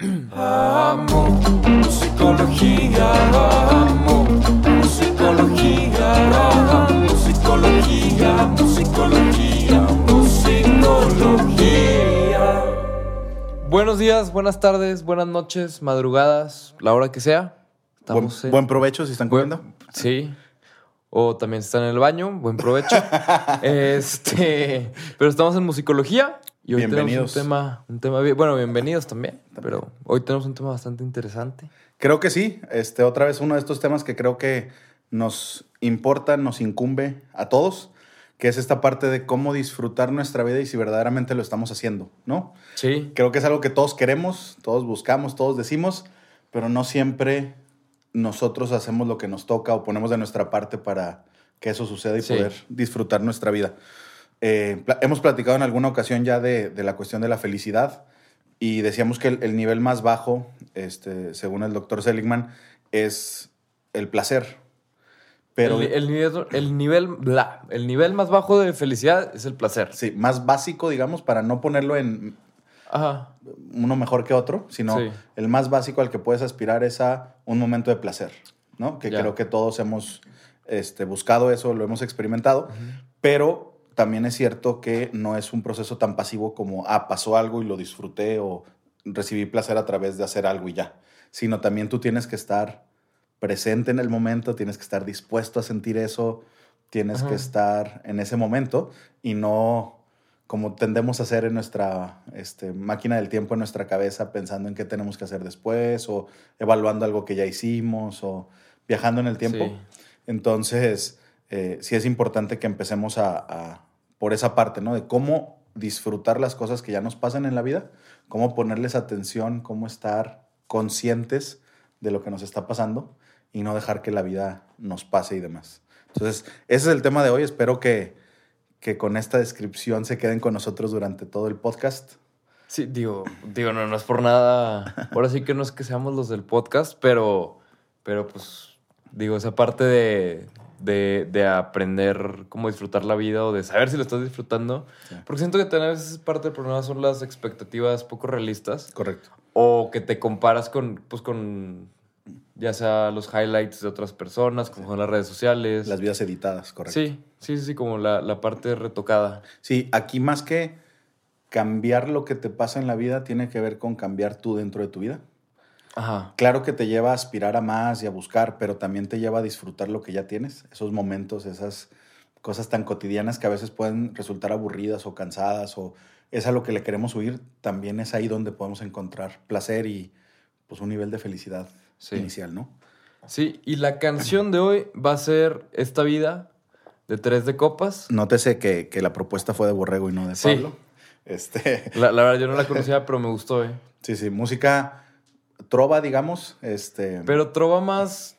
Amo musicología, amo musicología, amo musicología, musicología, musicología. Buenos días, buenas tardes, buenas noches, madrugadas, la hora que sea. Buen, Estamos en- buen provecho si están comiendo. Sí. O también si están en el baño, buen provecho. este, pero estamos en musicología y hoy Bienvenidos. tenemos un tema, un tema, bueno, bienvenidos también, pero hoy tenemos un tema bastante interesante. Creo que sí. Este, otra vez uno de estos temas que creo que nos importa, nos incumbe a todos, que es esta parte de cómo disfrutar nuestra vida y si verdaderamente lo estamos haciendo, ¿no? Sí. Creo que es algo que todos queremos, todos buscamos, todos decimos, pero no siempre nosotros hacemos lo que nos toca o ponemos de nuestra parte para que eso suceda y Sí. poder disfrutar nuestra vida. Eh, pla- hemos platicado en alguna ocasión ya de, de la cuestión de la felicidad y decíamos que el, el nivel más bajo, este, según el doctor Seligman, es el placer. Pero el, el nivel, el nivel, bla, el nivel más bajo de felicidad es el placer. sí, más básico, digamos, para no ponerlo en Ajá. uno mejor que otro, sino Sí. el más básico al que puedes aspirar es a un momento de placer, ¿no? Que Ya. creo que todos hemos este, buscado eso, lo hemos experimentado, pero también es cierto que no es un proceso tan pasivo como, ah, pasó algo y lo disfruté o recibí placer a través de hacer algo y ya, sino también tú tienes que estar presente en el momento, tienes que estar dispuesto a sentir eso, tienes Ajá. que estar en ese momento y no como tendemos a hacer en nuestra este, máquina del tiempo, en nuestra cabeza, pensando en qué tenemos que hacer después o evaluando algo que ya hicimos o viajando en el tiempo. Sí. Entonces, eh, sí es importante que empecemos a, a- por esa parte, ¿no? De cómo disfrutar las cosas que ya nos pasan en la vida, cómo ponerles atención, cómo estar conscientes de lo que nos está pasando y no dejar que la vida nos pase y demás. Entonces, ese es el tema de hoy. Espero que, que con esta descripción se queden con nosotros durante todo el podcast. Sí, digo, digo, no, es por nada. Ahora sí que no es que seamos los del podcast, pero, pero pues, digo, esa parte de, de, de aprender cómo disfrutar la vida o de saber si lo estás disfrutando. Sí. Porque siento que también a veces parte del problema son las expectativas poco realistas Correcto. o que te comparas con, pues, con ya sea los highlights de otras personas, como son las redes sociales. Las vidas editadas, correcto. Sí, sí, sí, como la, la parte retocada. Sí, aquí más que cambiar lo que te pasa en la vida, tiene que ver con cambiar tú dentro de tu vida. Ajá. Claro que te lleva a aspirar a más y a buscar, pero también te lleva a disfrutar lo que ya tienes, esos momentos, esas cosas tan cotidianas que a veces pueden resultar aburridas o cansadas o es a lo que le queremos huir, también es ahí donde podemos encontrar placer y pues un nivel de felicidad Sí. inicial, ¿no? Sí, y la canción de hoy va a ser Esta vida de Tres de Copas. Nótese que, que la propuesta fue de Borrego y no de Sí. Pablo. Este, La, la verdad, yo no la conocía, pero me gustó, ¿eh? sí, sí, música trova, digamos, este, Pero trova más,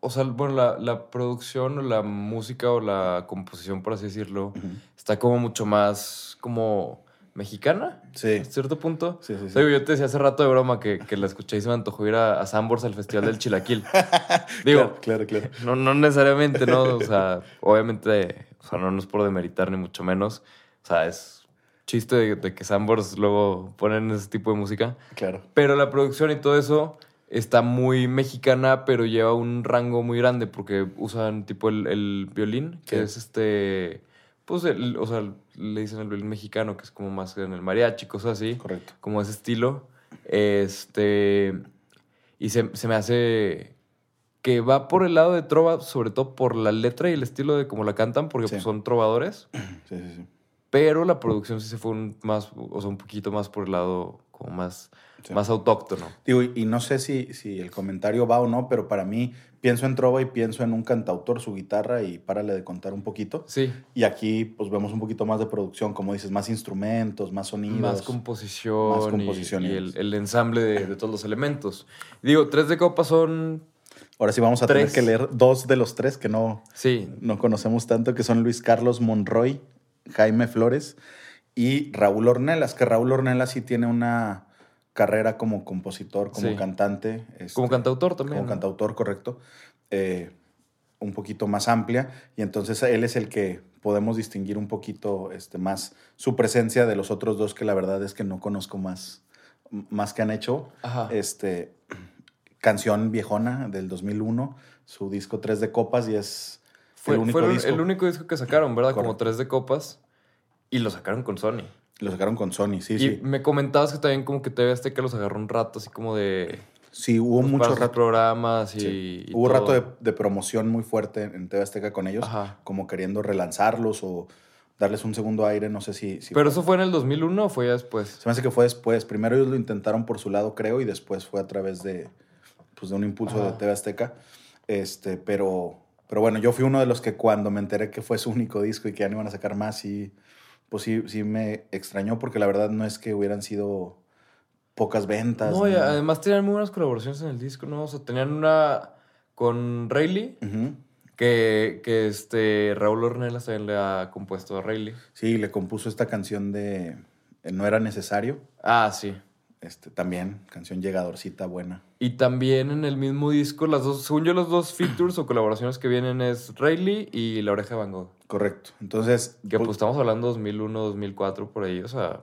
o sea, bueno, la, la producción o la música o la composición, por así decirlo, está como mucho más como mexicana, sí, a cierto punto. sí, sí, O sea, yo te decía hace rato de broma que, que la escuché y se me antojó ir a, a Sambors al Festival del Chilaquil. Digo, claro, claro, claro. No, no necesariamente, ¿no? O sea, obviamente, o sea, no, no es por demeritar ni mucho menos. O sea, es chiste de, de que Sambors luego ponen ese tipo de música. Claro. Pero la producción y todo eso está muy mexicana, pero lleva un rango muy grande porque usan tipo el, el violín, que Sí. es este, pues, el- o sea, le dicen el violín mexicano, que es como más en el mariachi, cosas así Correcto. como ese estilo. Este. Y se, se me hace que va por el lado de trova, sobre todo por la letra y el estilo de cómo la cantan, porque Sí. pues, son trovadores. Sí, sí, sí. Pero la producción sí se fue un, más, o sea, un poquito más por el lado como más, Sí. más autóctono. Digo, y, no sé si, si el comentario va o no, pero para mí pienso en trova y pienso en un cantautor, su guitarra y párale de contar un poquito. Sí. Y aquí pues vemos un poquito más de producción, como dices, más instrumentos, más sonidos. Más composición, más composición y, y- el, el ensamble de, de todos los elementos. Digo, tres de copa son. Ahora sí vamos a Tres. tener que leer dos de los tres que no, Sí, no conocemos tanto, que son Luis Carlos Monroy, Jaime Flores y Raúl Ornelas, que Raúl Ornelas sí tiene una carrera como compositor, como Sí. cantante. como este, cantautor también. como ¿no? cantautor, correcto, eh, un poquito más amplia. Y entonces él es el que podemos distinguir un poquito este, más su presencia de los otros dos, que la verdad es que no conozco más, más que han hecho. Ajá. Este, canción viejona del 2001, su disco 3 de copas y es Fue, el único disco. el único disco que sacaron, ¿verdad? Como tres de copas. Y lo sacaron con Sony. Lo sacaron con Sony, sí, y sí. me comentabas que también como que TV Azteca los agarró un rato, así como de... Sí, hubo pues, mucho para sus rato. programas y... sí. y Hubo todo. rato de, de promoción muy fuerte en TV Azteca con ellos, Ajá. como queriendo relanzarlos o darles un segundo aire, no sé si... si ¿Pero eso fue en el 2001 o fue ya después? Se me hace que fue después. Primero ellos lo intentaron por su lado, creo, y después fue a través de, pues, de un impulso de. TV Azteca. Este, pero, pero bueno, yo fui uno de los que cuando me enteré que fue su único disco y que ya no iban a sacar más, sí, pues sí, sí me extrañó porque la verdad no es que hubieran sido pocas ventas. No, y además tenían muy buenas colaboraciones en el disco, ¿no? O sea, tenían una con Rayleigh, que, que este Raúl Ornelas también le ha compuesto a Rayleigh. Sí, le compuso esta canción de eh, No era necesario. Ah, sí. Este, también, canción llegadorcita buena. Y también en el mismo disco, las dos, según yo, los dos features o colaboraciones que vienen es Rayleigh y La Oreja de Van Gogh. Correcto. Entonces, Que pues, pues estamos hablando 2001, 2004, por ahí, o sea,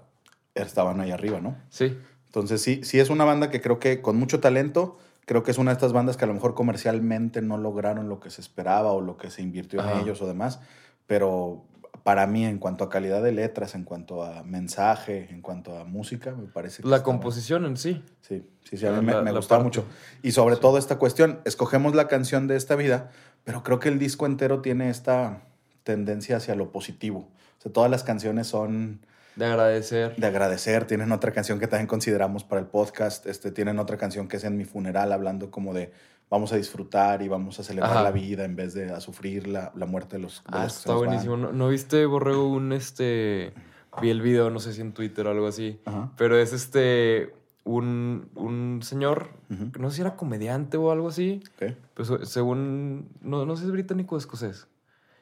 estaban ahí arriba, ¿no? sí. Entonces sí, sí es una banda que creo que con mucho talento, creo que es una de estas bandas que a lo mejor comercialmente no lograron lo que se esperaba o lo que se invirtió Ajá. en ellos o demás, pero para mí en cuanto a calidad de letras, en cuanto a mensaje, en cuanto a música, me parece que La composición en sí. Sí, sí, sí, a mí La- me, me gustaba mucho. Y sobre todo esta cuestión, escogemos la canción de esta vida, pero creo que el disco entero tiene esta tendencia hacia lo positivo. O sea, todas las canciones son De agradecer. de agradecer. Tienen otra canción que también consideramos para el podcast. Este, tienen otra canción que es en mi funeral, hablando como de vamos a disfrutar y vamos a celebrar Ajá. la vida en vez de a sufrir la, la muerte de los, de Ah, los está buenísimo. ¿No, no viste, Borrego, un este. Vi el video, no sé si en Twitter o algo así. Ajá. Pero es este. Un, un señor, Ujú. no sé si era comediante o algo así. Ok. Pues se- según. No, no sé si es británico o escocés.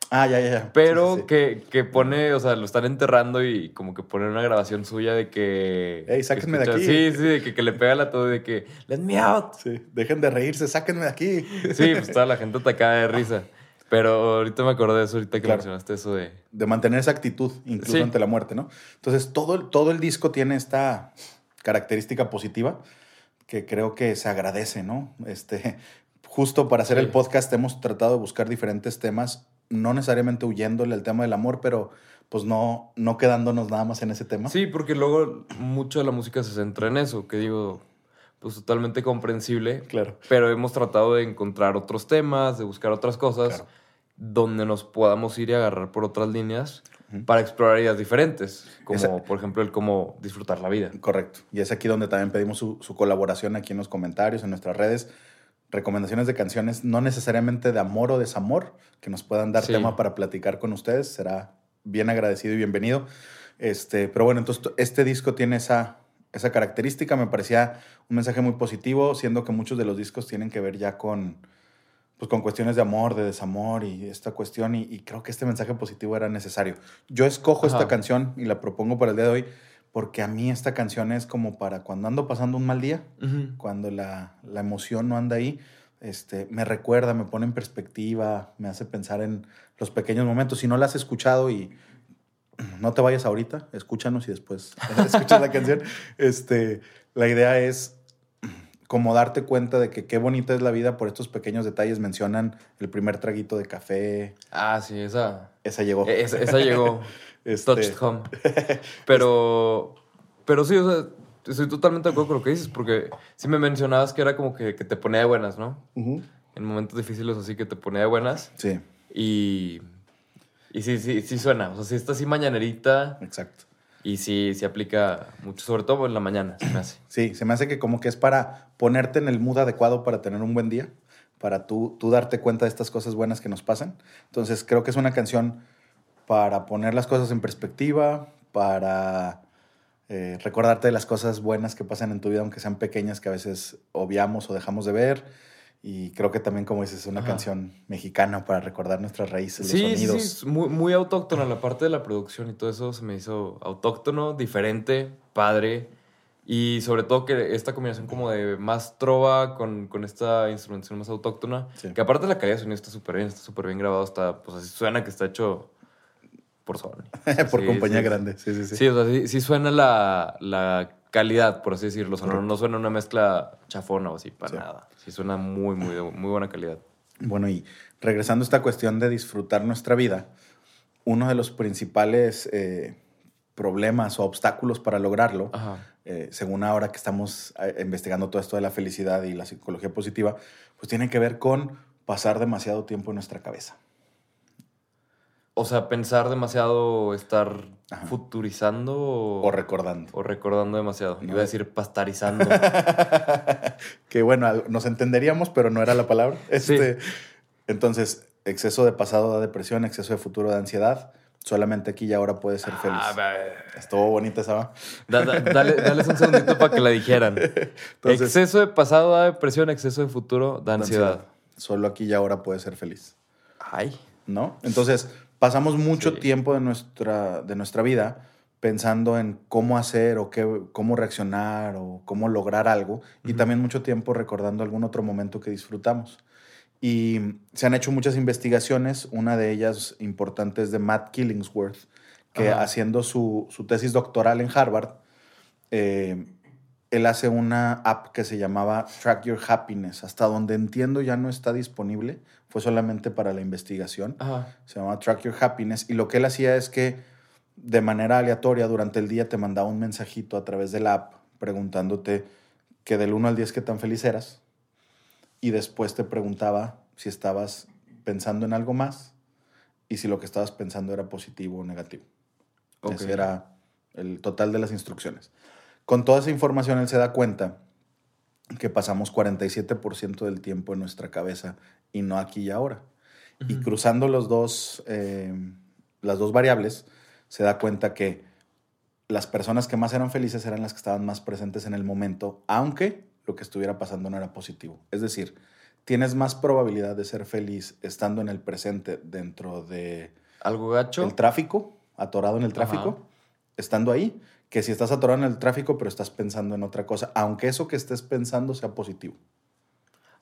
Ah, ya, ya, ya. Pero Sí, sí, sí. Que, que pone, o sea, lo están enterrando y como que pone una grabación suya de que. Ey, que sáquenme de aquí. Sí, sí, de que, que le pega la todo de que. Let me out. Sí, dejen de reírse, sáquenme de aquí. Sí, pues toda la gente atacada de risa. Pero ahorita me acordé de eso, ahorita que Claro. mencionaste eso de. de mantener esa actitud, incluso Sí. ante la muerte, ¿no? Entonces, todo el, todo el disco tiene esta característica positiva que creo que se agradece, ¿no? Este, justo para hacer el podcast hemos tratado de buscar diferentes temas, no necesariamente huyéndole al tema del amor, pero pues no, no quedándonos nada más en ese tema. Sí, porque luego mucho de la música se centra en eso, que digo, pues totalmente comprensible. Claro. Pero hemos tratado de encontrar otros temas, de buscar otras cosas Claro. donde nos podamos ir y agarrar por otras líneas para explorar ideas diferentes, como Esa- por ejemplo el cómo disfrutar la vida. Correcto. Y es aquí donde también pedimos su, su colaboración aquí en los comentarios, en nuestras redes. Recomendaciones de canciones, no necesariamente de amor o desamor, que nos puedan dar Sí. tema para platicar con ustedes. Será bien agradecido y bienvenido. Este, pero bueno, entonces este disco tiene esa, esa característica. Me parecía un mensaje muy positivo, siendo que muchos de los discos tienen que ver ya con, pues, con cuestiones de amor, de desamor y esta cuestión. Y, y creo que este mensaje positivo era necesario. Yo escojo esta canción y la propongo para el día de hoy porque a mí esta canción es como para cuando ando pasando un mal día, cuando la, la emoción no anda ahí, este, me recuerda, me pone en perspectiva, me hace pensar en los pequeños momentos. Si no la has escuchado y no te vayas ahorita, escúchanos y después escuchas la canción. Este, la idea es como darte cuenta de que qué bonita es la vida por estos pequeños detalles. Mencionan el primer traguito de café, Ah, sí, esa, esa llegó. esa, esa llegó. Este, Touched home. Pero, pero sí, o sea, estoy totalmente de acuerdo con lo que dices, porque sí me mencionabas que era como que, que te ponía de buenas, ¿no? En momentos difíciles así que te ponía de buenas. Sí, Y, y sí, sí, sí suena. O sea, sí está así mañanerita exacto. y sí, sí aplica mucho, sobre todo en la mañana, se me hace. Sí, se me hace que como que es para ponerte en el mood adecuado para tener un buen día, para tú, tú darte cuenta de estas cosas buenas que nos pasan. Entonces creo que es una canción para poner las cosas en perspectiva, para eh, recordarte de las cosas buenas que pasan en tu vida, aunque sean pequeñas, que a veces obviamos o dejamos de ver. Y creo que también, como dices, es una Ajá. canción mexicana para recordar nuestras raíces, Sí, los sí, sí, sonidos. muy, muy autóctona. La parte de la producción y todo eso se me hizo autóctono, diferente, padre. Y sobre todo que esta combinación como de más trova con, con esta instrumentación más autóctona. Sí. Que aparte la calidad de sonido está súper bien, está súper bien grabado. Está, pues así suena que está hecho por Sony. Por Sí, compañía sí. grande, sí, sí, sí. Sí, o sea, sí, sí suena la, la calidad, por así decirlo. O sea, no, suena una mezcla chafona o así, para Sí. nada. Sí suena muy, muy, muy buena calidad. Bueno, y regresando a esta cuestión de disfrutar nuestra vida, uno de los principales eh, problemas o obstáculos para lograrlo, eh, según ahora que estamos eh, investigando todo esto de la felicidad y la psicología positiva, pues tiene que ver con pasar demasiado tiempo en nuestra cabeza. O sea, pensar demasiado, estar Ajá. futurizando o, O recordando. o recordando demasiado. No. Iba a decir pastarizando. que bueno, nos entenderíamos, pero no era la palabra. Este, Entonces, exceso de pasado da depresión, exceso de futuro da ansiedad. Solamente aquí y ahora puedes ser feliz. Ah, Estuvo bonita esa. ¿va? da- da- dale, dales un segundito para que la dijeran. Entonces- exceso de pasado da depresión, exceso de futuro da ansiedad. Solo aquí y ahora puedes ser feliz. Ay. ¿no? Entonces, pasamos mucho Sí. tiempo de nuestra, de nuestra vida pensando en cómo hacer o qué, cómo reaccionar o cómo lograr algo y también mucho tiempo recordando algún otro momento que disfrutamos. Y se han hecho muchas investigaciones, una de ellas importante es de Matt Killingsworth, que Ajá. haciendo su, su tesis doctoral en Harvard, eh, él hace una app que se llamaba Track Your Happiness, hasta donde entiendo ya no está disponible, fue solamente para la investigación Ajá. se llama Track Your Happiness, y lo que él hacía es que de manera aleatoria durante el día te mandaba un mensajito a través de la app preguntándote que del 1 al 10 qué tan feliz eras, y después te preguntaba si estabas pensando en algo más y si lo que estabas pensando era positivo o negativo. Ok. Ese era el total de las instrucciones. Con toda esa información él se da cuenta que pasamos 47% del tiempo en nuestra cabeza y no aquí y ahora. Y cruzando los dos, eh, las dos variables, se da cuenta que las personas que más eran felices eran las que estaban más presentes en el momento, aunque lo que estuviera pasando no era positivo. Es decir, tienes más probabilidad de ser feliz estando en el presente dentro de ¿Algo gacho? el tráfico, atorado en el tráfico, Ajá. estando ahí, que si estás atorado en el tráfico pero estás pensando en otra cosa, aunque eso que estés pensando sea positivo.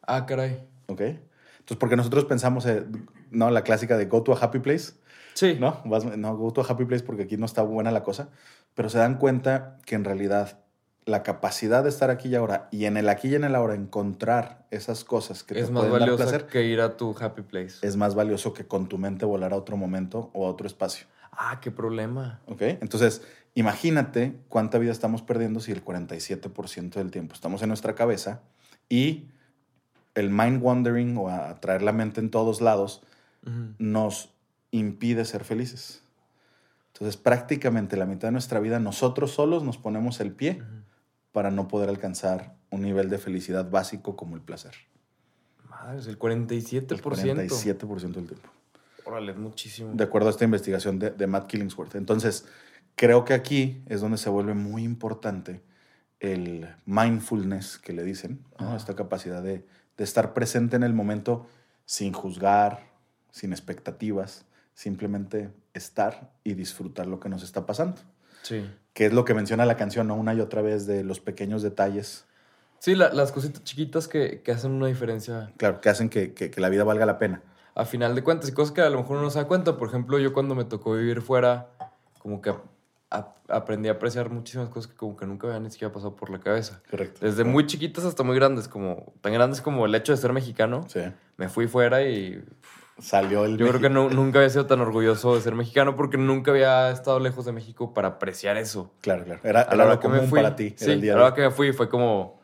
Ah, caray. ¿Ok? Entonces, porque nosotros pensamos, eh, no, la clásica de go to a happy place, Sí. ¿no? Vas- no, go to a happy place porque aquí no está buena la cosa, pero se dan cuenta que en realidad la capacidad de estar aquí y ahora y en el aquí y en el ahora encontrar esas cosas que es te más valioso placer que ir a tu happy place. es más valioso que con tu mente volar a otro momento o a otro espacio. Ah, qué problema. ¿Ok? Entonces, imagínate cuánta vida estamos perdiendo si el 47% del tiempo estamos en nuestra cabeza y el mind wandering o a traer la mente en todos lados nos impide ser felices. Entonces, prácticamente la mitad de nuestra vida nosotros solos nos ponemos el pie para no poder alcanzar un nivel de felicidad básico como el placer. Madre, es el 47%. El 47% del tiempo. Órale, muchísimo. de acuerdo a esta investigación de, de Matt Killingsworth. Entonces, creo que aquí es donde se vuelve muy importante el mindfulness que le dicen, esta capacidad de, de estar presente en el momento sin juzgar, sin expectativas, simplemente estar y disfrutar lo que nos está pasando. Sí. Que es lo que menciona la canción ¿no? una y otra vez de los pequeños detalles, Sí, la- las cositas chiquitas que, que hacen una diferencia claro, que hacen que, que- que la vida valga la pena. a final de cuentas y cosas que a lo mejor uno no se da cuenta. Por ejemplo, yo cuando me tocó vivir fuera, como que a- aprendí a apreciar muchísimas cosas que como que nunca había ni siquiera pasado por la cabeza. Correcto. Desde muy chiquitas hasta muy grandes, como tan grandes como el hecho de ser mexicano. Sí. Me fui fuera y Salió el... yo creo que nu- nunca había sido tan orgulloso de ser mexicano porque nunca había estado lejos de México para apreciar eso. Claro, claro. Era, A la hora que me fui, para ti. sí, era el día a la hora que me fui fue como,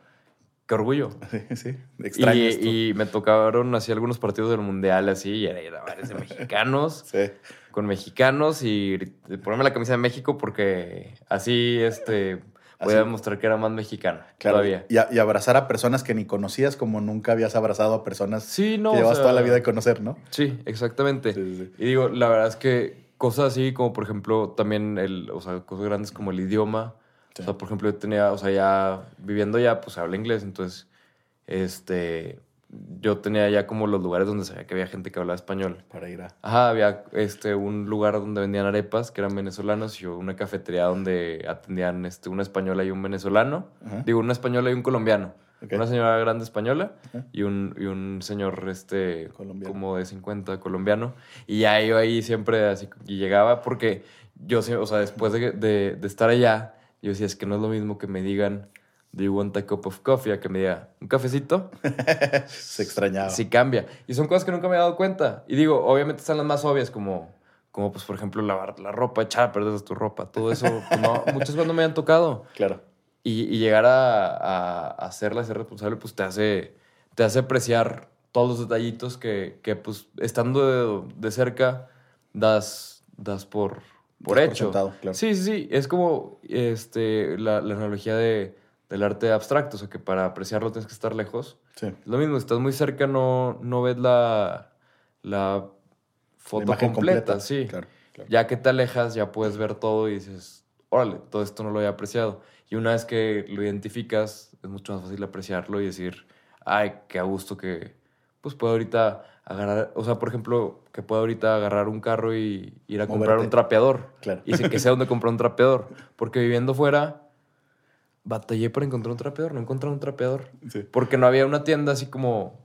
qué orgullo. Sí, sí. Extraño Y, esto. y me tocaron así algunos partidos del mundial así, y era, varios de mexicanos, Sí. con mexicanos, y ponerme la camisa de México porque así este voy a demostrar que era más mexicano Claro. todavía. Y, a- y abrazar a personas que ni conocías como nunca habías abrazado a personas Sí, no. que o llevas sea, toda la vida de conocer, ¿no? Sí, exactamente. Sí, sí, sí. Y digo, la verdad es que cosas así como, por ejemplo, también, el, o sea, cosas grandes como el idioma. Sí. O sea, por ejemplo, yo tenía, o sea, ya viviendo ya, pues habla inglés, entonces, este, yo tenía ya como los lugares donde sabía que había gente que hablaba español. Para ir a... Ajá, había este, un lugar donde vendían arepas que eran venezolanos y una cafetería donde atendían este, una española y un venezolano. Ajá. Digo, una española y un colombiano. Ok. Una señora grande española Ajá. y un, y un señor este, Colombiano. como de 50 colombiano. Y ya yo ahí siempre así, y llegaba porque yo, o sea, después de, de- de estar allá, Yo decía, es que no es lo mismo que me digan, do you want a cup of coffee? A que me diga, ¿un cafecito? Se extrañaba. Sí cambia. Y son cosas que nunca me he dado cuenta. Y digo, obviamente están las más obvias, como, como pues, por ejemplo, lavar la ropa, echar a perder tu ropa. Todo eso, pues, no, muchas veces no me han tocado. Claro. Y, y llegar a, a, a hacerla, ser responsable, pues te hace, te hace apreciar todos los detallitos que, que pues, estando de, de cerca, das, das por, por hecho. claro. Sí, sí, sí. Es como este, la, la analogía de, del arte abstracto, o sea, que para apreciarlo tienes que estar lejos. Sí. Lo mismo, si estás muy cerca, no, no ves la, la foto La completa, sí. Claro, claro. Ya que te alejas, ya puedes ver todo y dices, órale, todo esto no lo había apreciado. Y una vez que lo identificas, es mucho más fácil apreciarlo y decir, ay, qué a gusto que, pues puedo ahorita agarrar, o sea, por ejemplo, que puedo ahorita agarrar un carro y ir a comprar un trapeador. Claro. Y sé que sé dónde comprar un trapeador. Porque viviendo fuera, batallé para encontrar un trapeador, no encontré un trapeador. Sí. Porque no había una tienda así como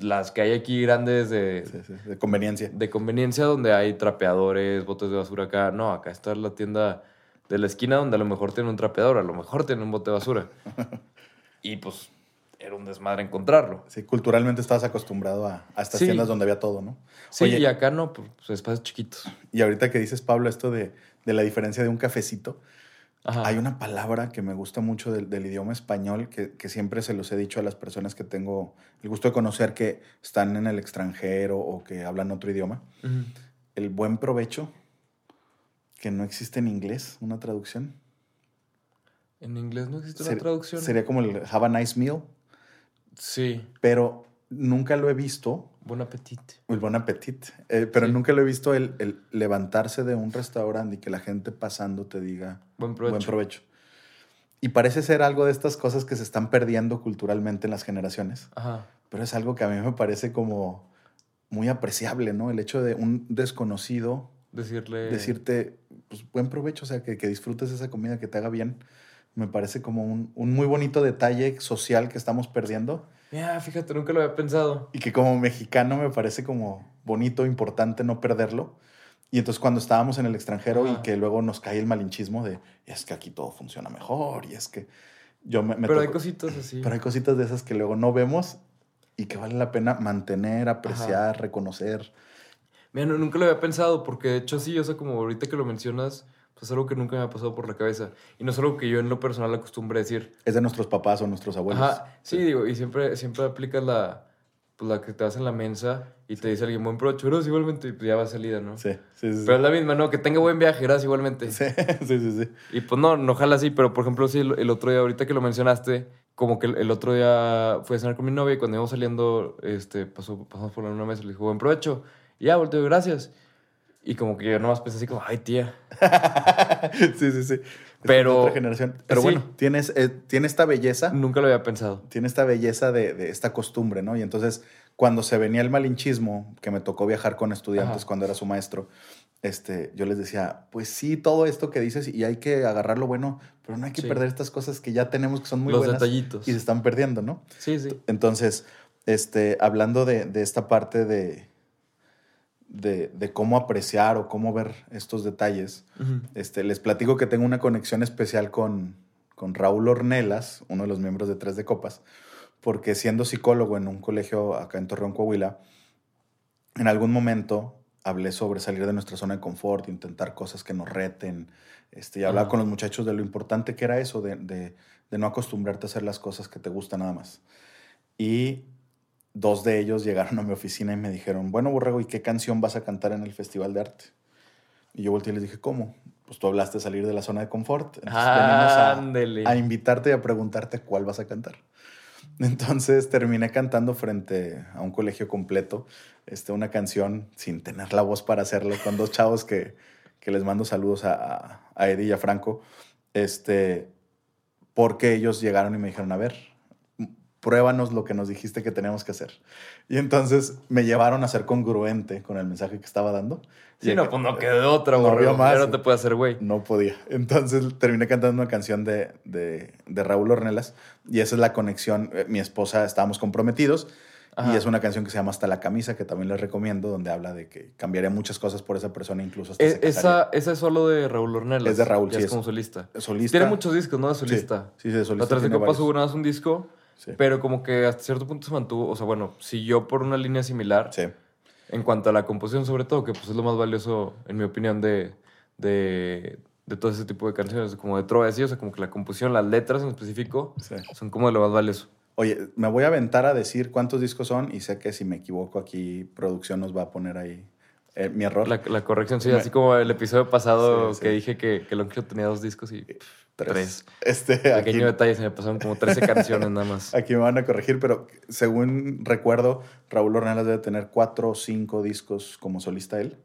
las que hay aquí grandes de, Sí, sí, de conveniencia. de conveniencia donde hay trapeadores, botes de basura acá. No, acá está la tienda de la esquina donde a lo mejor tiene un trapeador, a lo mejor tiene un bote de basura. y pues era un desmadre encontrarlo. Sí, culturalmente estabas acostumbrado a, a estas Sí. tiendas donde había todo, ¿no? Sí, Oye, y acá no, pues espacios chiquitos. y ahorita que dices, Pablo, esto de, de la diferencia de un cafecito, Ajá. hay una palabra que me gusta mucho del, del idioma español, que, que siempre se los he dicho a las personas que tengo el gusto de conocer que están en el extranjero o que hablan otro idioma. Ujú. El buen provecho, que no existe en inglés, una traducción. En inglés no existe una traducción. Sería como el have a nice meal, Sí, pero nunca lo he visto buen apetito. El bon appetit. Eh, pero Sí. nunca lo he visto el, el levantarse de un restaurante y que la gente pasando te diga Buen provecho. buen provecho. Y parece ser algo de estas cosas que se están perdiendo culturalmente en las generaciones. Ajá. Pero es algo que a mí me parece como muy apreciable, ¿no? El hecho de un desconocido Decirle. decirte, pues buen provecho, o sea, que, que disfrutes esa comida, que te haga bien. Me parece como un, un muy bonito detalle social que estamos perdiendo Mira, fíjate, nunca lo había pensado. y que como mexicano me parece como bonito, importante no perderlo. Y entonces cuando estábamos en el extranjero y que luego nos cae el malinchismo de, es que aquí todo funciona mejor y es que yo me... me Pero hay cositas así. pero hay cositas de esas que luego no vemos y que vale la pena mantener, apreciar, reconocer. Mira, no- nunca lo había pensado, porque de hecho sí, o sea, como ahorita que lo mencionas, es algo que nunca me ha pasado por la cabeza. Y no es algo que yo en lo personal acostumbre a decir. Es de nuestros papás o nuestros abuelos. Ajá, sí, digo, y siempre, siempre aplicas la, pues la que te das en la mensa y te dice alguien buen provecho, gracias igualmente, y pues ya va salida, ¿no? Sí, sí, sí. Pero es la misma, ¿no? Que tenga buen viaje, gracias igualmente. Sí, sí, sí, sí. Y pues no, no jala así, pero por ejemplo, sí, el, el otro día, ahorita que lo mencionaste, como que el, el otro día fui a cenar con mi novia y cuando íbamos saliendo, este, pasó, pasamos por una mesa y le dijo, buen provecho. Y ya, volteo, gracias. Y como que yo nomás pensé así como, ay, tía. sí, sí, sí. Es Pero- de otra generación. Pero sí. bueno, tienes, eh, tiene esta belleza. Nunca lo había pensado. tiene esta belleza de, de esta costumbre, ¿no? Y entonces, cuando se venía el malinchismo, que me tocó viajar con estudiantes Ajá. cuando era su maestro, este, yo les decía, pues sí, todo esto que dices y hay que agarrar lo bueno, pero no hay que Sí. perder estas cosas que ya tenemos que son muy Los buenas detallitos. y se están perdiendo, ¿no? Sí, sí. Entonces, este, hablando de, de esta parte de, de, de cómo apreciar o cómo ver estos detalles, este, les platico que tengo una conexión especial con, con Raúl Ornelas, uno de los miembros de Tres de Copas, porque siendo psicólogo en un colegio acá en Torreón, Coahuila, en algún momento hablé sobre salir de nuestra zona de confort, intentar cosas que nos reten, este, y hablaba con los muchachos de lo importante que era eso, de, de- de no acostumbrarte a hacer las cosas que te gustan nada más. Y dos de ellos llegaron a mi oficina y me dijeron, bueno, Borrego, ¿y qué canción vas a cantar en el Festival de Arte? Y yo volteé y les dije, ¿cómo? Pues tú hablaste de salir de la zona de confort. Entonces venimos a, invitarte y a preguntarte cuál vas a cantar. Entonces terminé cantando frente a un colegio completo este, una canción sin tener la voz para hacerlo, con dos chavos que, que les mando saludos a, a, a Eddie y a Franco, este, porque ellos llegaron y me dijeron, a ver, pruébanos lo que nos dijiste que teníamos que hacer. Y entonces me llevaron a ser congruente con el mensaje que estaba dando. Sí, Y no, pues no quedó otra, No había más. No te puede hacer güey. no podía. Entonces terminé cantando una canción de, de, de Raúl Ornelas y esa es la conexión. Eh, Mi esposa, estábamos comprometidos Ajá. Y es una canción que se llama Hasta la camisa, que también les recomiendo, donde habla de que cambiaría muchas cosas por esa persona, incluso hasta E- esa, esa es solo de Raúl Ornelas. Es de Raúl, ya sí, es es- como solista. Solista. Tiene muchos discos, ¿no? De solista. Sí, sí, de solista. La Tras de Copas hubo nada más un disco, Sí. pero como que hasta cierto punto se mantuvo, o sea, bueno, siguió por una línea similar Sí. en cuanto a la composición, sobre todo, que pues es lo más valioso, en mi opinión, de, de, de todo ese tipo de canciones, como de trova, así, o sea, como que la composición, las letras en específico, sí. son como de lo más valioso. Oye, me voy a aventar a decir cuántos discos son y sé que si me equivoco aquí, producción nos va a poner ahí eh, mi error. La, la corrección, sí, Me- así como el episodio pasado Sí, que dije que, que Longshot tenía dos discos y pff, tres. Este, aquí, Pequeño detalle, se me pasaron como 13 canciones nada más. aquí me van a corregir, pero según recuerdo, Raúl Ornelas debe tener cuatro o cinco discos como solista él,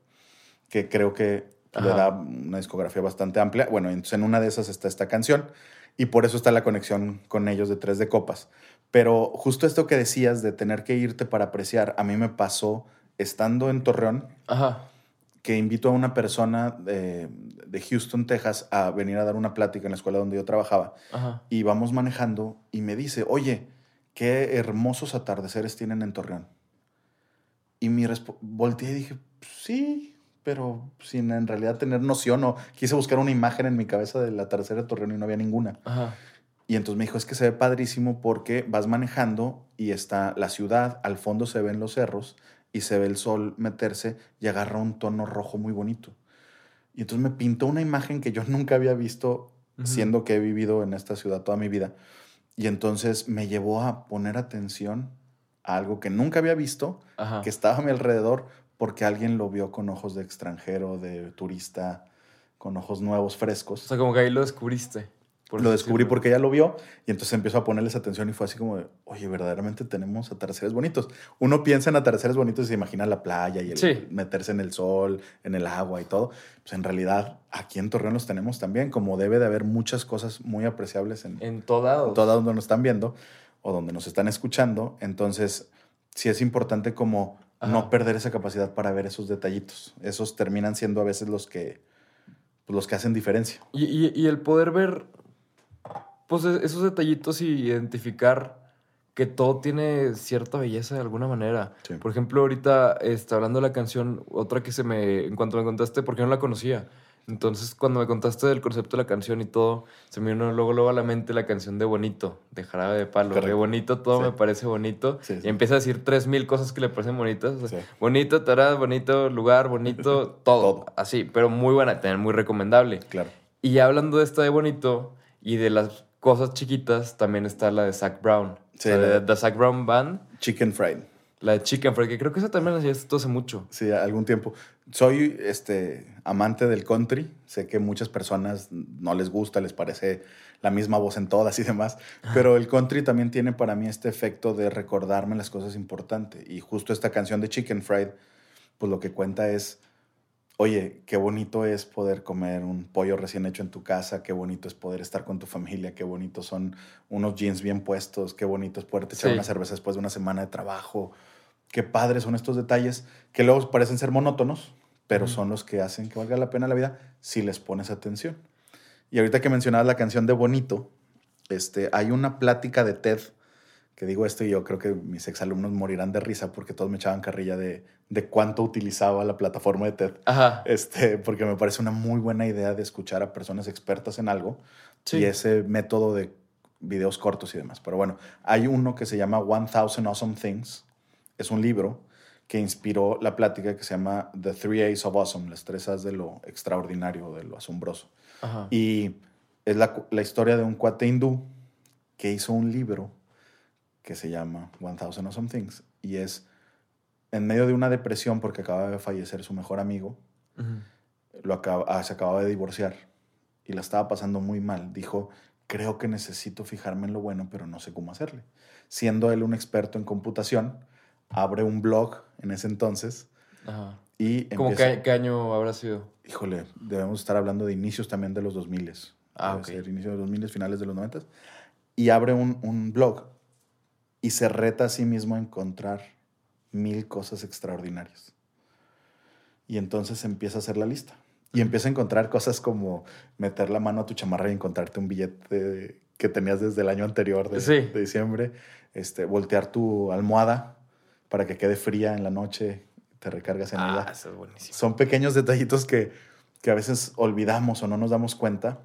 que creo que le da una discografía bastante amplia. Bueno, entonces en una de esas está esta canción y por eso está la conexión con ellos de Tres de Copas. Pero justo esto que decías de tener que irte para apreciar, a mí me pasó estando en Torreón, Ajá. Que invito a una persona de, de Houston, Texas, a venir a dar una plática en la escuela donde yo trabajaba. Ajá. Y vamos manejando y me dice, oye, qué hermosos atardeceres tienen en Torreón. Y mi respo- volteé y dije, sí, pero sin en realidad tener noción o quise buscar una imagen en mi cabeza del atardecer de Torreón y no había ninguna. Ajá. Y entonces me dijo, es que se ve padrísimo porque vas manejando y está la ciudad, al fondo se ven los cerros y se ve el sol meterse y agarra un tono rojo muy bonito. Y entonces me pintó una imagen que yo nunca había visto, siendo que he vivido en esta ciudad toda mi vida. Y entonces me llevó a poner atención a algo que nunca había visto, Ajá. que estaba a mi alrededor, porque alguien lo vio con ojos de extranjero, de turista, con ojos nuevos, O frescos. sea, como que ahí lo descubriste. Por Lo descubrí porque ella lo vio y entonces empezó a ponerles atención y fue así como, de, oye, verdaderamente tenemos atardeceres bonitos. Uno piensa en atardeceres bonitos y se imagina la playa y el Sí. meterse en el sol, en el agua y todo. Pues en realidad aquí en Torreón los tenemos también, como debe de haber muchas cosas muy apreciables en, En todo lado. todo donde nos están viendo o donde nos están escuchando. Entonces, sí es importante como Ajá. no perder esa capacidad para ver esos detallitos. Esos terminan siendo a veces los que, pues, los que hacen diferencia. Y, y- y el poder ver, pues, e- esos detallitos y identificar que todo tiene cierta belleza de alguna manera. Sí. Por ejemplo, ahorita está hablando de la canción, otra que se me, en cuanto me contaste, porque no la conocía. Entonces, cuando me contaste del concepto de la canción y todo, se me vino luego, luego a la mente la canción de Bonito, de Jarabe de Palo. De Correcto. Bonito, todo Sí. me parece bonito. Sí. Y empieza a decir tres mil cosas que le parecen bonitas. O sea, Sí. Bonito, tará, bonito, lugar, bonito, todo. Todo. Así, pero muy buena, también muy recomendable. Claro. Y ya hablando de esta de bonito y de las cosas chiquitas, también está la de Zach Brown. Sí, o sea, la de The Zach Brown Band, Chicken fried. la de Chicken Fried, que creo que esa también la hacías hace mucho. Sí, algún tiempo. Soy este amante del country. Sé que muchas personas no les gusta, les parece la misma voz en todas y demás. Pero el country también tiene para mí este efecto de recordarme las cosas importantes. Y justo esta canción de Chicken Fried, pues lo que cuenta es, oye, qué bonito es poder comer un pollo recién hecho en tu casa, qué bonito es poder estar con tu familia, qué bonito son unos jeans bien puestos, qué bonito es poderte echar Sí. una cerveza después de una semana de trabajo. Qué padres son estos detalles que luego parecen ser monótonos, pero son los que hacen que valga la pena la vida si les pones atención. Y ahorita que mencionabas la canción de Bonito, este, hay una plática de TED que digo esto y yo creo que mis exalumnos morirán de risa porque todos me echaban carrilla de, de cuánto utilizaba la plataforma de TED. Ajá. Este, porque me parece una muy buena idea de escuchar a personas expertas en algo Sí. y ese método de videos cortos y demás. Pero bueno, hay uno que se llama 1000 Awesome Things. Es un libro que inspiró la plática que se llama The Three A's of Awesome, las tres A's de lo extraordinario, de lo asombroso. Ajá. Y es la, la historia de un cuate hindú que hizo un libro que se llama 1000 Awesome Things. Y es en medio de una depresión porque acaba de fallecer su mejor amigo, Ujú. lo acaba- ah, se acababa de divorciar y la estaba pasando muy mal. Dijo, creo que necesito fijarme en lo bueno, pero no sé cómo hacerle. Siendo él un experto en computación, abre un blog en ese entonces Ajá. y ¿Cómo empieza... qué, qué año habrá sido? Híjole, debemos estar hablando de inicios también de los 2000. Ah, ok. ser inicios de los 2000, finales de los 90. Y abre un, un blog y se reta a sí mismo a encontrar mil cosas extraordinarias. Y entonces empieza a hacer la lista. Y empieza a encontrar cosas como meter la mano a tu chamarra y encontrarte un billete que tenías desde el año anterior de, Sí. de diciembre. Este, voltear tu almohada para que quede fría en la noche, te recargas en Ah, ella. eso es buenísimo. Son pequeños detallitos que, que a veces olvidamos o no nos damos cuenta.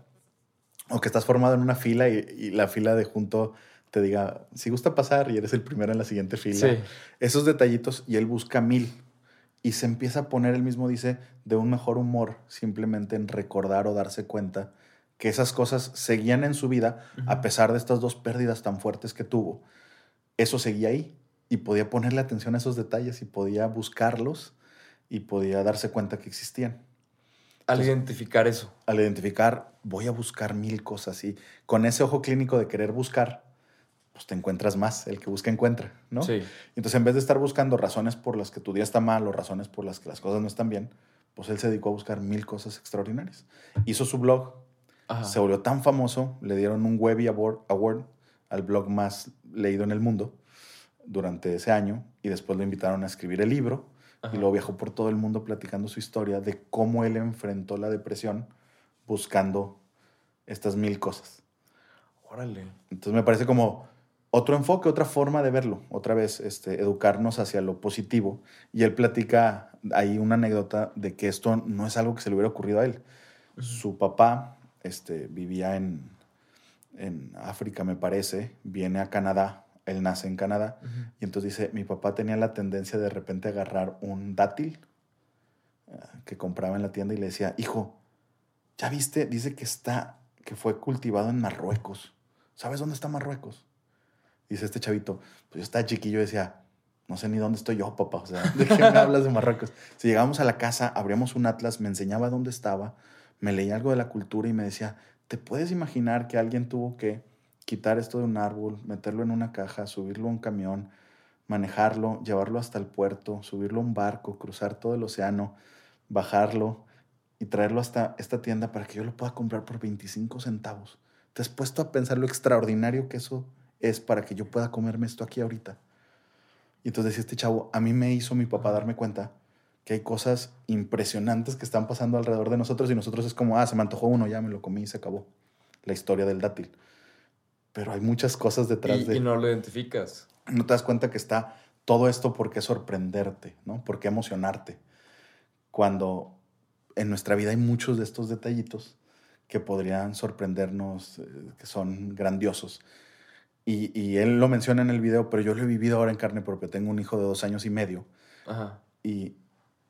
O que estás formado en una fila y, y la fila de junto te diga, si gusta pasar y eres el primero en la siguiente fila. Sí. Esos detallitos y él busca mil. Y se empieza a poner, él mismo dice, de un mejor humor, simplemente en recordar o darse cuenta que esas cosas seguían en su vida a pesar de estas dos pérdidas tan fuertes que tuvo. Eso seguía ahí y podía ponerle atención a esos detalles y podía buscarlos y podía darse cuenta que existían. Al Entonces- identificar eso. Al identificar, voy a buscar mil cosas y con ese ojo clínico de querer buscar, pues te encuentras más. El que busca encuentra, ¿no? Sí. Entonces, en vez de estar buscando razones por las que tu día está mal o razones por las que las cosas no están bien, pues él se dedicó a buscar mil cosas extraordinarias. Hizo su blog, Ajá. se volvió tan famoso, le dieron un Webby Award, al blog más leído en el mundo durante ese año y después lo invitaron a escribir el libro Ajá. y luego viajó por todo el mundo platicando su historia de cómo él enfrentó la depresión buscando estas mil cosas. Órale. Entonces me parece como otro enfoque, otra forma de verlo. Otra vez, este, educarnos hacia lo positivo. Y él platica ahí una anécdota de que esto no es algo que se le hubiera ocurrido a él. Su papá este, vivía en, en África, me parece, viene a Canadá, él nace en Canadá, y entonces dice, mi papá tenía la tendencia de repente agarrar un dátil eh, que compraba en la tienda y le decía, hijo, ¿ya viste? Dice que está, que fue cultivado en Marruecos. ¿Sabes dónde está Marruecos? Dice este chavito, pues yo estaba chiquillo decía, no sé ni dónde estoy yo, papá. O sea, ¿de qué me hablas de Marruecos? Si llegábamos a la casa, abríamos un atlas, me enseñaba dónde estaba, me leía algo de la cultura y me decía, ¿te puedes imaginar que alguien tuvo que quitar esto de un árbol, meterlo en una caja, subirlo a un camión, manejarlo, llevarlo hasta el puerto, subirlo a un barco, cruzar todo el océano, bajarlo y traerlo hasta esta tienda para que yo lo pueda comprar por 25 centavos? ¿Te has puesto a pensar lo extraordinario que eso es para que yo pueda comerme esto aquí ahorita? Y entonces decía este chavo, a mí me hizo mi papá darme cuenta que hay cosas impresionantes que están pasando alrededor de nosotros y nosotros es como, ah, se me antojó uno, ya me lo comí y se acabó. La historia del dátil. Pero hay muchas cosas detrás Y, de... y no lo identificas. no te das cuenta que está todo esto por qué sorprenderte, ¿no? Por qué emocionarte. Cuando en nuestra vida hay muchos de estos detallitos que podrían sorprendernos, eh, que son grandiosos. Y, y él lo menciona en el video, pero yo lo he vivido ahora en carne propia. Tengo un hijo de dos años y medio Ajá. y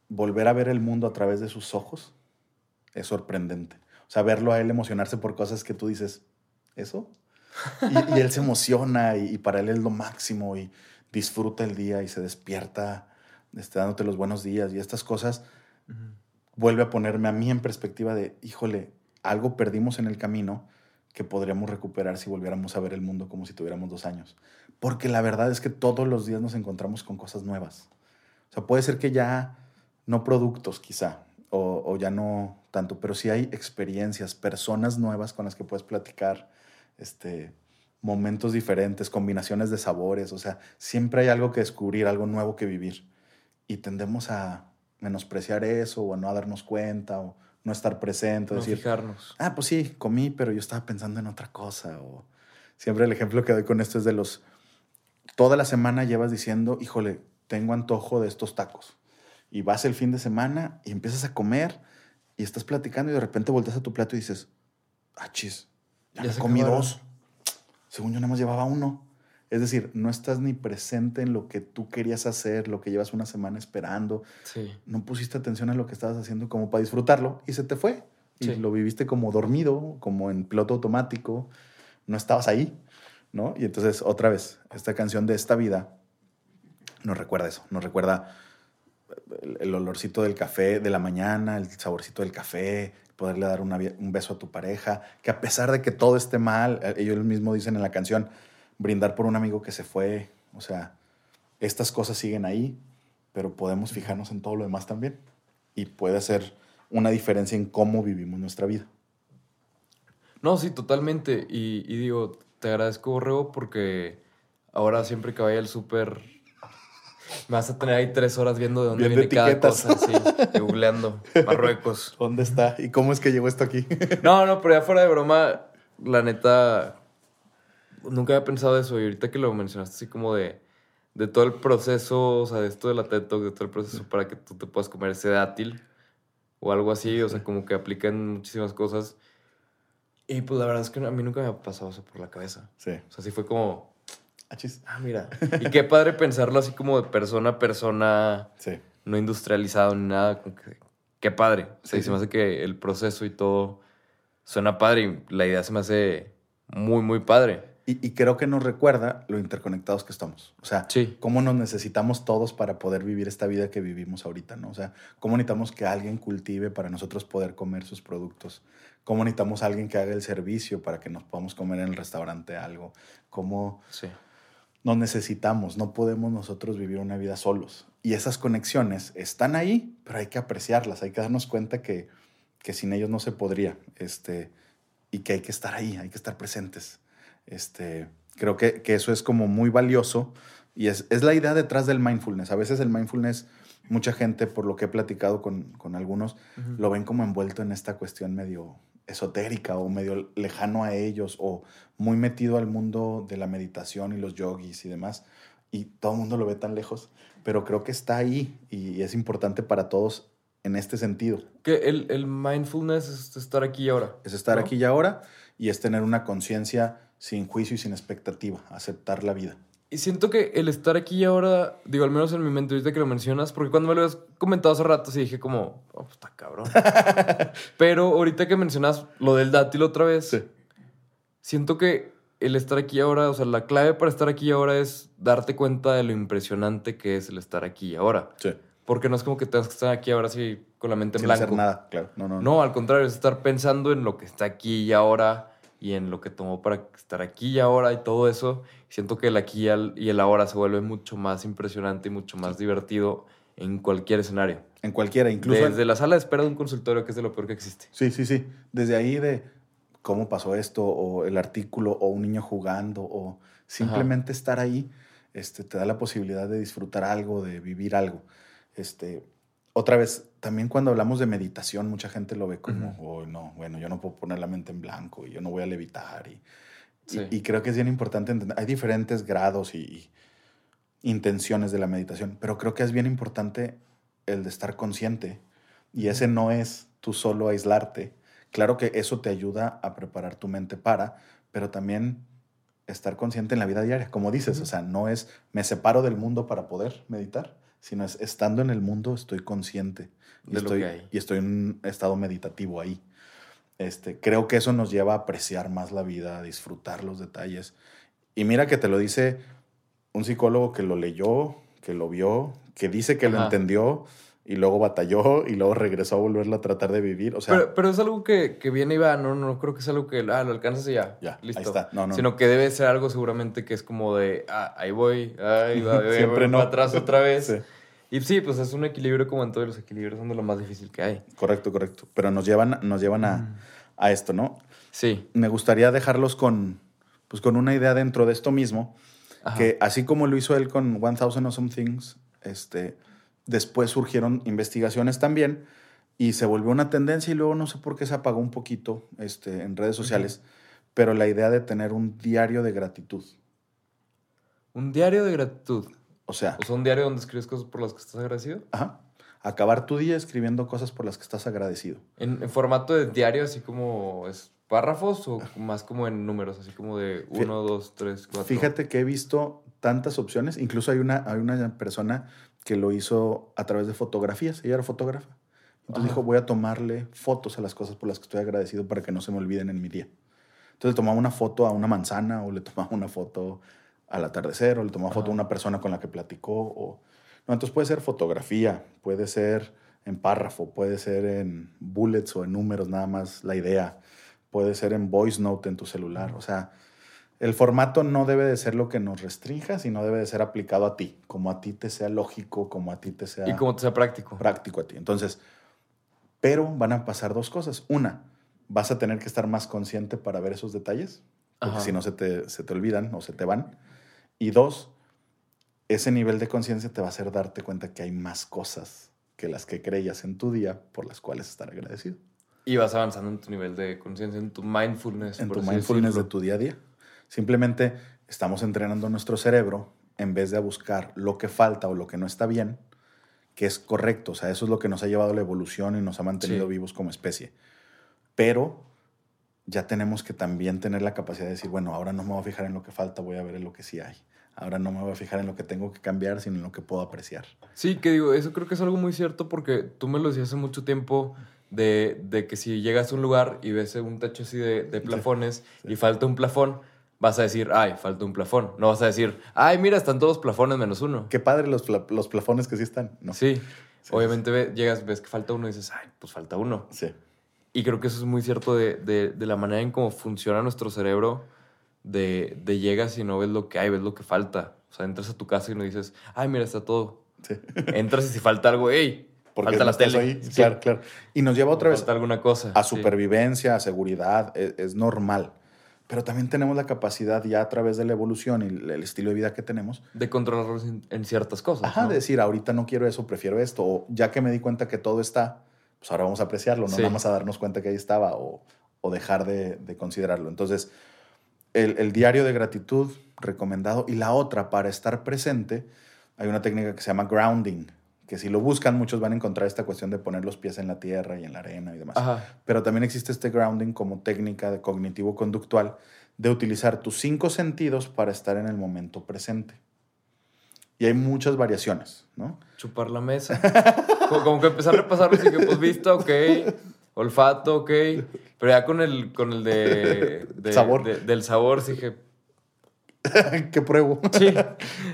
volver a ver el mundo a través de sus ojos es sorprendente. O sea, verlo a él emocionarse por cosas que tú dices, ¿eso? Y, y él se emociona y, y para él es lo máximo y disfruta el día y se despierta este, dándote los buenos días y estas cosas vuelve a ponerme a mí en perspectiva de, híjole, algo perdimos en el camino que podríamos recuperar si volviéramos a ver el mundo como si tuviéramos dos años. Porque la verdad es que todos los días nos encontramos con cosas nuevas. O sea, puede ser que ya no productos quizá, o, ya no tanto, pero sí hay experiencias, personas nuevas con las que puedes platicar, este, momentos diferentes, combinaciones de sabores, o sea, siempre hay algo que descubrir, algo nuevo que vivir. Y tendemos a menospreciar eso, o a no darnos cuenta, no estar presente, No decir, fijarnos. ah, pues sí, comí, pero yo estaba pensando en otra cosa. O siempre el ejemplo que doy con esto es de los, toda la semana llevas diciendo, híjole, tengo antojo de estos tacos. Y vas el fin de semana y empiezas a comer y estás platicando y de repente volteas a tu plato y dices, ah, chis, ya, Ya me se comí acabaron. dos. Según yo nada más llevaba uno. Es decir, no estás ni presente en lo que tú querías hacer, lo que llevas una semana esperando. Sí. No pusiste atención a lo que estabas haciendo como para disfrutarlo y se te fue. Y Sí. lo viviste como dormido, como en piloto automático. No estabas ahí, ¿no? Y entonces, otra vez, esta canción de esta vida nos recuerda eso. Nos recuerda el, olorcito del café de la mañana, el saborcito del café, poderle dar una un beso a tu pareja, que a pesar de que todo esté mal, eh, ellos mismos dicen en la canción, brindar por un amigo que se fue, o sea, estas cosas siguen ahí, pero podemos fijarnos en todo lo demás también. Y puede hacer una diferencia en cómo vivimos nuestra vida. No, sí, totalmente. Y, y digo, te agradezco, Borrego, porque ahora siempre que vaya al súper me vas a tener ahí tres horas viendo de dónde Viendo viene cada etiquetas. cosa, sí, y googleando. Marruecos. ¿Dónde está? ¿Y cómo es que llegó esto aquí? No, no, pero ya fuera de broma, la neta, nunca había pensado eso. Y ahorita que lo mencionaste así como de, de todo el proceso, o sea, de esto de la TED Talk, de todo el proceso para que tú te puedas comer ese dátil o algo así, o sea, como que aplican muchísimas cosas. Y pues la verdad es que a mí nunca me ha pasado eso por la cabeza. Sí. O sea, sí fue como, Achis. ah, mira. Y qué padre pensarlo así como de persona a persona, Sí. no industrializado ni nada. como que- qué padre. O sea, Sí, se me hace que el proceso y todo suena padre y la idea se me hace muy, muy padre. Y, y creo que nos recuerda lo interconectados que estamos. O sea, Sí. cómo nos necesitamos todos para poder vivir esta vida que vivimos ahorita, ¿no? O sea, cómo necesitamos que alguien cultive para nosotros poder comer sus productos. Cómo necesitamos a alguien que haga el servicio para que nos podamos comer en el restaurante algo. Cómo Sí. nos necesitamos, no podemos nosotros vivir una vida solos. Y esas conexiones están ahí, pero hay que apreciarlas, hay que darnos cuenta que, que sin ellos no se podría, este, y que hay que estar ahí, hay que estar presentes. Este, creo que, que eso es como muy valioso y es, es la idea detrás del mindfulness. A veces el mindfulness, mucha gente, por lo que he platicado con, con algunos, lo ven como envuelto en esta cuestión medio esotérica o medio lejano a ellos o muy metido al mundo de la meditación y los yogis y demás. Y todo el mundo lo ve tan lejos, pero creo que está ahí y es importante para todos en este sentido. Que el, el mindfulness es estar aquí y ahora. Es estar ¿no? aquí y ahora y es tener una conciencia sin juicio y sin expectativa, aceptar la vida. Y siento que el estar aquí y ahora, digo, al menos en mi mente, ahorita que lo mencionas, porque cuando me lo habías comentado hace rato, sí dije como, oh, pues está cabrón. Pero ahorita que mencionas lo del dátil otra vez, Sí. siento que el estar aquí y ahora, o sea, la clave para estar aquí y ahora es darte cuenta de lo impresionante que es el estar aquí y ahora. Sí. Porque no es como que tengas que estar aquí ahora así con la mente en Sin blanco. hacer nada, claro. No, no, No, al contrario, es estar pensando en lo que está aquí y ahora y en lo que tomó para estar aquí y ahora y todo eso. Siento que el aquí y el, ahora se vuelve mucho más impresionante y mucho más divertido en cualquier escenario. En cualquiera, incluso. en- Desde la sala de espera de un consultorio, que es de lo peor que existe. Sí, sí, sí. Desde ahí de cómo pasó esto, o el artículo, o un niño jugando, o simplemente estar ahí, este, te da la posibilidad de disfrutar algo, de vivir algo. Este, otra vez, también cuando hablamos de meditación, mucha gente lo ve como, oh, no, bueno, yo no puedo poner la mente en blanco y yo no voy a levitar. Y, y- Sí. y creo que es bien importante entender, hay diferentes grados y, y intenciones de la meditación, pero creo que es bien importante el de estar consciente. Y ese no es tú solo aislarte. Claro que eso te ayuda a preparar tu mente para, pero también estar consciente en la vida diaria, como dices, o sea, no es me separo del mundo para poder meditar, sino es estando en el mundo estoy consciente y, De lo estoy, que hay. y estoy en un estado meditativo ahí. Este, creo que eso nos lleva a apreciar más la vida, a disfrutar los detalles. Y mira que te lo dice un psicólogo que lo leyó, que lo vio, que dice que lo Ajá. entendió y luego batalló y luego regresó a volverlo a tratar de vivir. O sea, pero, pero es algo que, que viene y va, no, no creo que es algo que ah, lo alcanzas y ya. Ya, ahí listo. está. No, no, Sino que debe ser algo seguramente que es como de, ah, ahí voy, ahí va, ahí Siempre voy no. atrás otra vez. Sí. Y sí, pues es un equilibrio como en todos los equilibrios, son de lo más difícil que hay. correcto, correcto. Pero nos llevan, nos llevan a, Mm. a esto, ¿no? Sí. Me gustaría dejarlos con, pues, con una idea dentro de esto mismo, Ajá. que así como lo hizo él con 1000 Awesome Things, este, después surgieron investigaciones también y se volvió una tendencia y luego no sé por qué se apagó un poquito este, en redes sociales, pero la idea de tener un diario de gratitud. Un diario de gratitud. O sea, O sea, un diario donde escribes cosas por las que estás agradecido. ajá, acabar tu día escribiendo cosas por las que estás agradecido. En, en formato de diario, así como es párrafos o más como en números, así como de Fí- uno, dos, tres, cuatro. Fíjate que he visto tantas opciones, incluso hay una, hay una persona que lo hizo a través de fotografías, ella era fotógrafa. Entonces Ajá. dijo, voy a tomarle fotos a las cosas por las que estoy agradecido para que no se me olviden en mi día. Entonces tomaba una foto a una manzana o le tomaba una foto al atardecer o le tomaba foto a una persona con la que platicó. O... No, entonces puede ser fotografía, puede ser en párrafo, puede ser en bullets o en números nada más la idea, puede ser en voice note en tu celular. O sea, el formato no debe de ser lo que nos restrinja, sino debe de ser aplicado a ti, como a ti te sea lógico, como a ti te sea Y como te sea práctico. práctico a ti. Entonces, pero van a pasar dos cosas. Una, vas a tener que estar más consciente para ver esos detalles, porque Ajá. si no se te, se te olvidan o se te van. Y dos, ese nivel de conciencia te va a hacer darte cuenta que hay más cosas que las que creías en tu día por las cuales estar agradecido. Y vas avanzando en tu nivel de conciencia, en tu mindfulness. En por tu así mindfulness de tu día a día. Simplemente estamos entrenando nuestro cerebro en vez de a buscar lo que falta o lo que no está bien, que es correcto. O sea, eso es lo que nos ha llevado a la evolución y nos ha mantenido Sí. vivos como especie. Pero ya tenemos que también tener la capacidad de decir, bueno, ahora no me voy a fijar en lo que falta, voy a ver en lo que sí hay. Ahora no me voy a fijar en lo que tengo que cambiar, sino en lo que puedo apreciar. Sí, que digo, eso creo que es algo muy cierto porque tú me lo decías hace mucho tiempo de, de que si llegas a un lugar y ves un techo así de, de plafones sí. y falta un plafón, vas a decir, ay, falta un plafón. No vas a decir, ay, mira, están todos plafones menos uno. Qué padre los, pla- los plafones que sí están, ¿no? Sí. Sí, Obviamente ve- llegas, ves que falta uno y dices, ay, pues falta uno. Sí. Y creo que eso es muy cierto de, de- de la manera en cómo funciona nuestro cerebro, de, de llegas y no ves lo que hay, ves lo que falta. O sea, entras a tu casa y no dices, ay, mira, está todo. sí. Entras y si falta algo, hey, Porque falta no la tele. ahí. Sí. Claro, claro. Y nos lleva otra vez Falta alguna cosa. a sí. supervivencia, a seguridad, es, es normal. Pero también tenemos la capacidad ya a través de la evolución y el, estilo de vida que tenemos, De controlarlos en, en ciertas cosas. ajá, ¿no? de decir, ahorita no quiero eso, prefiero esto, o ya que me di cuenta que todo está, pues ahora vamos a apreciarlo, no Sí. más a darnos cuenta que ahí estaba o, o dejar de, de considerarlo. Entonces, el, el diario de gratitud recomendado y la otra, para estar presente, hay una técnica que se llama grounding, que si lo buscan muchos van a encontrar esta cuestión de poner los pies en la tierra y en la arena y demás. Ajá. Pero también existe este grounding como técnica de cognitivo-conductual de utilizar tus cinco sentidos para estar en el momento presente. Y hay muchas variaciones, ¿no? Chupar la mesa. como, como que empezar a repasarlo y que, pues, vista, ok. Olfato, ok. Pero ya con el, con el de, de- Sabor. de- del sabor, sí dije, ¿Qué pruebo? sí.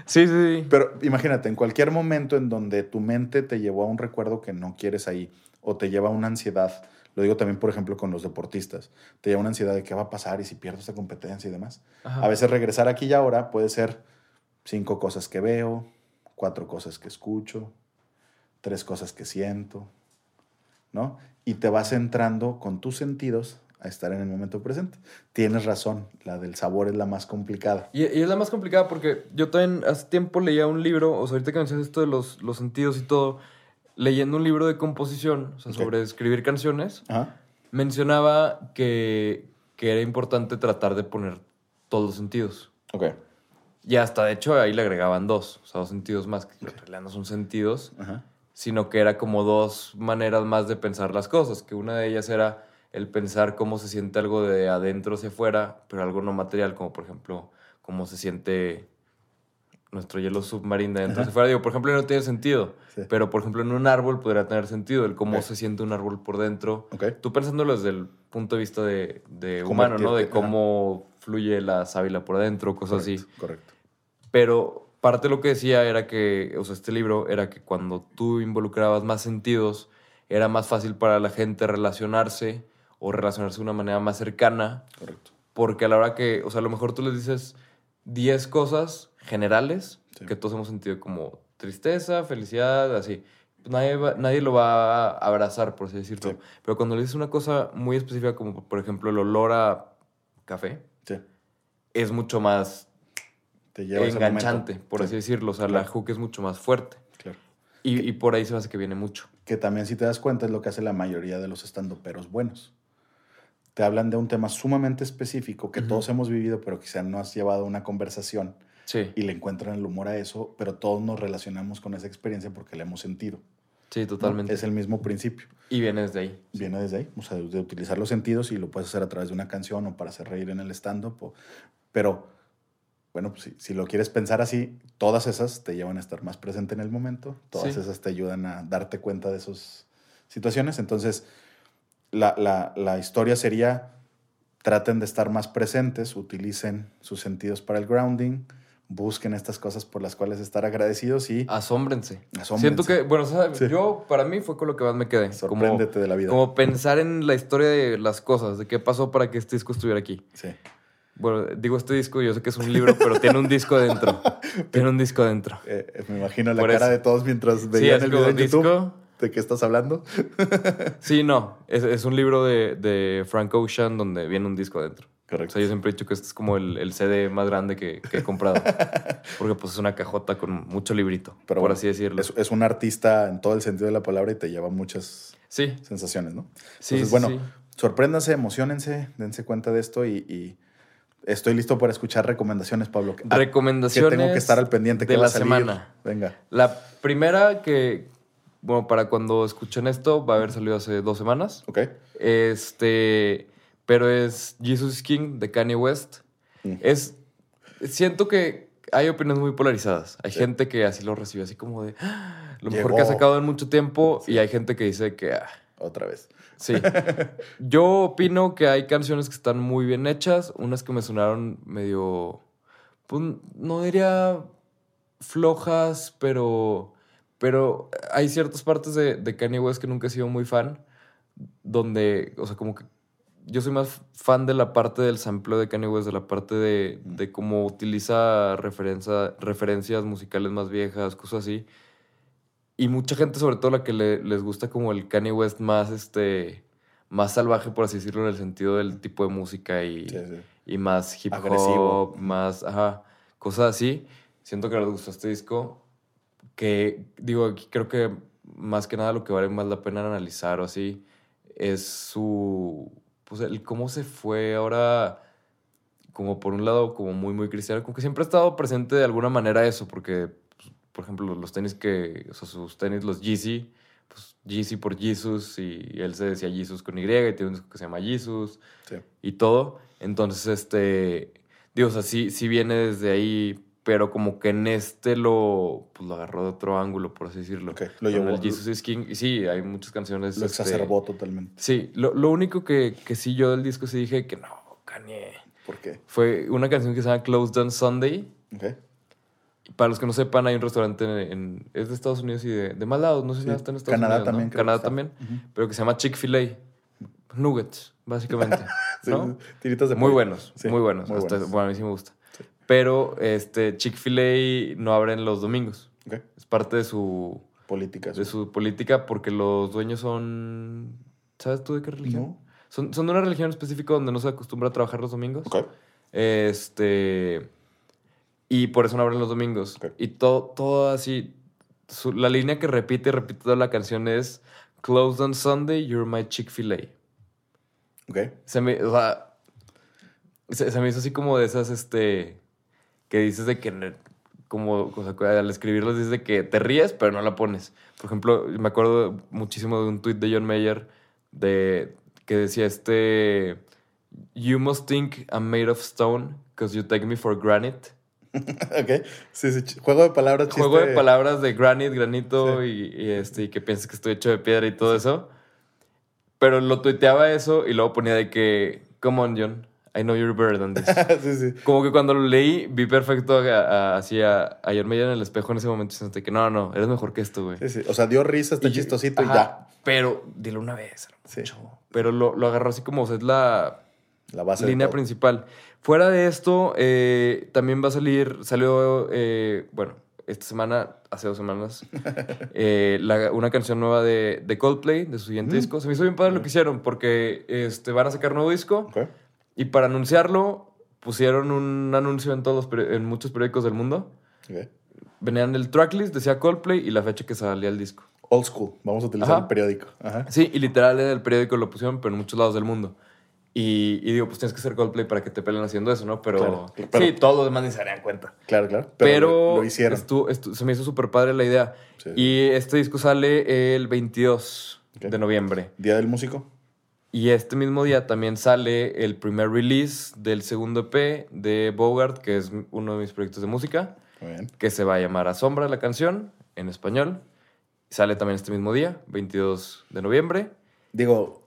Sí, sí, sí. Pero imagínate, en cualquier momento en donde tu mente te llevó a un recuerdo que no quieres ahí o te lleva a una ansiedad, lo digo también, por ejemplo, con los deportistas, te lleva a una ansiedad de qué va a pasar y si pierdo esta competencia y demás. Ajá. A veces regresar aquí y ahora puede ser cinco cosas que veo, cuatro cosas que escucho, tres cosas que siento, ¿no? Y te vas entrando con tus sentidos a estar en el momento presente. Tienes razón, la del sabor es la más complicada. Y, y es la más complicada porque yo también hace tiempo leía un libro, o sea, ahorita que mencionas esto de los, los sentidos y todo, leyendo un libro de composición, o sea, Ok. sobre escribir canciones, Ajá. mencionaba que, que era importante tratar de poner todos los sentidos. Ok. Y hasta, de hecho, ahí le agregaban dos, o sea, dos sentidos más, que en realidad no son sentidos, Ajá. sino que era como dos maneras más de pensar las cosas, que una de ellas era el pensar cómo se siente algo de adentro hacia afuera, pero algo no material, como por ejemplo, cómo se siente nuestro hielo submarino de adentro hacia afuera. Digo, por ejemplo, no tiene sentido, Sí. pero por ejemplo, en un árbol podría tener sentido, el cómo se siente un árbol por dentro. Tú pensándolo desde el punto de vista de, humano, ¿no? De ajá. cómo fluye la sábila por adentro, cosas así. Correcto. Pero parte de lo que decía era que, o sea, este libro era que cuando tú involucrabas más sentidos, era más fácil para la gente relacionarse o relacionarse de una manera más cercana, Correcto. porque a la hora que, o sea, a lo mejor tú les dices 10 cosas generales Sí. que todos hemos sentido como tristeza, felicidad, así. Pues nadie, va- nadie lo va a abrazar, por así decirlo. Sí. Pero cuando le dices una cosa muy específica, como por ejemplo el olor a café, Sí. es mucho más Te lleva enganchante, por Sí, así decirlo. O sea, la claro. hook es mucho más fuerte. Claro. Y, y por ahí se hace que viene mucho. Que también, si te das cuenta, es lo que hace la mayoría de los estandoperos buenos. Te hablan de un tema sumamente específico que Ujú. todos hemos vivido, pero quizá no has llevado a una conversación Sí, y le encuentran el humor a eso, pero todos nos relacionamos con esa experiencia porque la hemos sentido. sí, ¿no? totalmente. Es el mismo principio. Y viene desde ahí. Viene desde ahí, o sea, de utilizar los sentidos y lo puedes hacer a través de una canción o para hacer reír en el stand-up. o- Pero, bueno, pues si, si lo quieres pensar así, todas esas te llevan a estar más presente en el momento, todas Sí. esas te ayudan a darte cuenta de esas situaciones. Entonces, la, la- la historia sería, traten de estar más presentes, utilicen sus sentidos para el grounding, busquen estas cosas por las cuales estar agradecidos y Asómbrense. Asómbrense. Siento que, bueno, o sea, Sí. yo, para mí fue con lo que más me quedé. Como, sorpréndete de la vida. como pensar en la historia de las cosas, de qué pasó para que este disco estuviera aquí. Sí. Bueno, digo este disco, yo sé que es un libro, pero tiene un disco dentro. tiene un disco dentro. Eh, eh, me imagino la Por cara eso. de todos mientras Sí, veían es el video en YouTube. disco. ¿De qué estás hablando? Sí, no. Es, es un libro de, de Frank Ocean donde viene un disco adentro. O Correcto. sea, yo siempre he dicho que este es como el, el CD más grande que, que he comprado. Porque pues es una cajota con mucho librito, Pero por bueno, así decirlo. Es, es un artista en todo el sentido de la palabra y te lleva muchas Sí, sensaciones, ¿no? sí, Entonces, sí, bueno, sí. sorpréndanse, emocionense, dense cuenta de esto y, y Estoy listo para escuchar recomendaciones, Pablo. Ah, Recomendaciones que tengo que estar al pendiente de va la a salir. semana. Venga. La primera que, bueno, para cuando escuchen esto, va a haber salido hace dos semanas. Ok. Este, pero es Jesus King de Kanye West. Mm. Es, siento que hay opiniones muy polarizadas. Hay Sí. gente que así lo recibe, así como de "Ah, lo mejor Llegó". que ha sacado en mucho tiempo, y hay gente que dice que ah, Otra vez. Sí. Yo opino que hay canciones que están muy bien hechas, unas que me sonaron medio, pues no diría flojas, pero, pero hay ciertas partes de, de Kanye West que nunca he sido muy fan, donde, o sea, como que yo soy más fan de la parte del sampleo de Kanye West, de la parte de, de cómo utiliza referencia, referencias musicales más viejas, cosas así. Y mucha gente, sobre todo la que le- les gusta como el Kanye West más, este, más salvaje, por así decirlo, en el sentido del tipo de música y, Sí, sí. y más hip Agresivo. hop, más, ajá, cosas así. Siento que les gustó este disco. Que, digo, aquí creo que más que nada lo que vale más la pena analizar o así es su, pues el cómo se fue ahora, como por un lado, como muy, muy cristiano, como que siempre ha estado presente de alguna manera eso, porque, por ejemplo, los tenis que, o sea, sus tenis, los Yeezy, pues Yeezy por Jesus, y él se decía Jesus con Y, y tiene un disco que se llama Jesus, Sí. y todo. Entonces, este, digo, o sea, sí, sí viene desde ahí, pero como que en este lo, pues, lo agarró de otro ángulo, por así decirlo. Ok, lo llevó- el Jesus is King. Y sí, hay muchas canciones. Lo este, exacerbó totalmente. Sí, lo, lo único que, que sí yo del disco sí dije que no, Kanye. ¿Por qué? Fue una canción que se llama Closed on Sunday. Ok. Para los que no sepan, hay un restaurante en, en- es de Estados Unidos y de, de más lados, no sé si Sí, está en Estados Canadá Unidos. ¿no? también Canadá también, pero que se llama Chick-fil-A. Nuggets, básicamente. Sí, ¿no? tiritas de Muy pollo. buenos, Sí, muy buenos. muy Hasta- buenos. bueno, a mí sí me gusta. Sí. Pero este, Chick-fil-A no abren los domingos. Ok. Es parte de su, Políticas. de su política porque los dueños son... ¿Sabes tú de qué religión? No. Son, son de una religión específica donde no se acostumbra a trabajar los domingos. Ok. Este. Y por eso no abren los domingos. Y todo, todo así. su- la línea que repite y repite toda la canción es Closed on Sunday, you're my Chick-fil-A. Ok. Se me, o sea, se, se me hizo así como de esas, este, que dices de que, como, o sea, al escribirlos dices de que te ríes, pero no la pones. Por ejemplo, me acuerdo muchísimo de un tuit de John Mayer de, que decía este, You must think I'm made of stone because you take me for granite. ok. Sí, sí. Juego de palabras. Juego de chiste- palabras de granite, granito y, y, este, y que piensas que estoy hecho de piedra y todo eso. Pero lo tuiteaba eso y luego ponía de que, come on, John, I know you're better than this. sí, sí. Como que cuando lo leí, vi perfecto así a, a John Mayer en el espejo en ese momento y sentí que no, no, eres mejor que esto, güey. Sí, sí. O sea, dio risa, está Y chistosito y ajá, ya. Pero dilo una vez, Sí. Pero lo, lo agarró así como, o sea, es la La base línea principal. Fuera de esto, eh, también va a salir, salió, eh, bueno, esta semana, hace dos semanas, eh, la- una canción nueva de, de Coldplay, de su siguiente Mm. disco. Se me hizo bien padre lo que hicieron, porque este, van a sacar nuevo disco Ok. y para anunciarlo pusieron un anuncio en, todos los en muchos periódicos del mundo. Ok. Venían el tracklist, decía Coldplay y la fecha que salía el disco. Old school. Vamos a utilizar Ajá. el periódico. Ajá. Sí, y literal en el periódico lo pusieron, pero en muchos lados del mundo. Y, y digo, pues tienes que ser Coldplay para que te peleen haciendo eso, ¿no? Pero, Claro, pero- sí, todos los demás ni se darían cuenta. Claro, claro. Pero, lo, lo hicieron. estu- estu- se me hizo súper padre la idea. Sí. Y este disco sale el 22 Ok. de noviembre. Día del músico. Y este mismo día también sale el primer release del segundo EP de Bogart, que es uno de mis proyectos de música, Muy bien. que se va a llamar Asombra la canción en español. Sale también este mismo día, 22 de noviembre. Digo,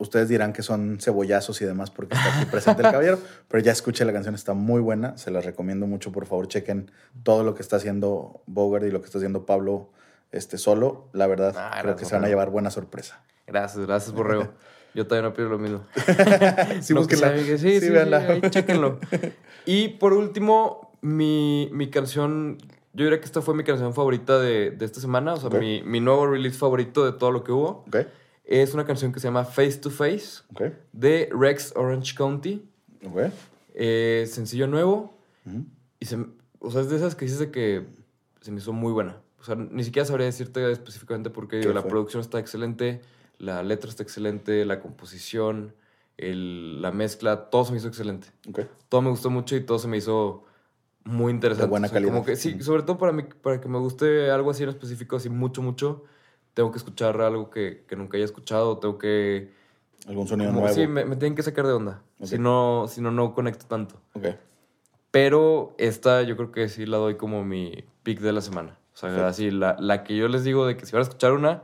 ustedes dirán que son cebollazos y demás porque está aquí presente el caballero, pero ya escuché la canción, está muy buena, se las recomiendo mucho, por favor chequen todo lo que está haciendo Bogart y lo que está haciendo Pablo este, solo, la verdad Ah, creo que se van a llevar buena sorpresa. Gracias, gracias, Borrego. Yo también opino lo mismo. Sí, No, que que sí, sí, sí, ahí chéquenlo. Y por último, mi, mi canción, yo diría que esta fue mi canción favorita de, de esta semana, o sea, mi, mi nuevo release favorito de todo lo que hubo. Ok, Es una canción que se llama Face to Face de Rex Orange County. ok. Eh, sencillo nuevo. Y se, o sea, es de esas que dices de que se me hizo muy buena. O sea, ni siquiera sabría decirte específicamente porque digo, la producción está excelente, la letra está excelente, la composición, el- la mezcla, todo se me hizo excelente. Ok. Todo me gustó mucho y todo se me hizo muy interesante. De buena calidad. Como que, sí, sobre todo para mí, para que me guste algo así en específico, así mucho, mucho, tengo que escuchar algo que, que nunca haya escuchado, tengo que... ¿Algún sonido como- nuevo? sí, me, me tienen que sacar de onda. Ok. Si no, si no, no conecto tanto. Ok. Pero esta yo creo que sí la doy como mi pick de la semana. O sea, Perfecto. así, la, la que yo les digo de que si van a escuchar una,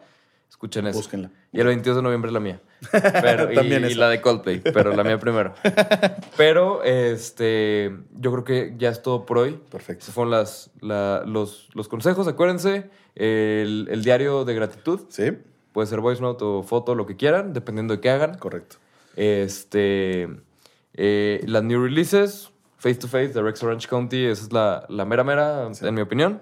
escuchen esa. Búsquenla. Y el 22 de noviembre la mía. Pero, y- También y, esa. la de Coldplay, pero la mía primero. Pero este, yo creo que ya es todo por hoy. Perfecto. Esos fueron las, la- los, los consejos. Acuérdense, el, el diario de gratitud. ¿Sí? Puede ser voice note o foto, lo que quieran, dependiendo de qué hagan. Correcto. Este, eh, las new releases, Face to Face de Rex Orange County, esa es la, la mera mera, Sí. en mi opinión.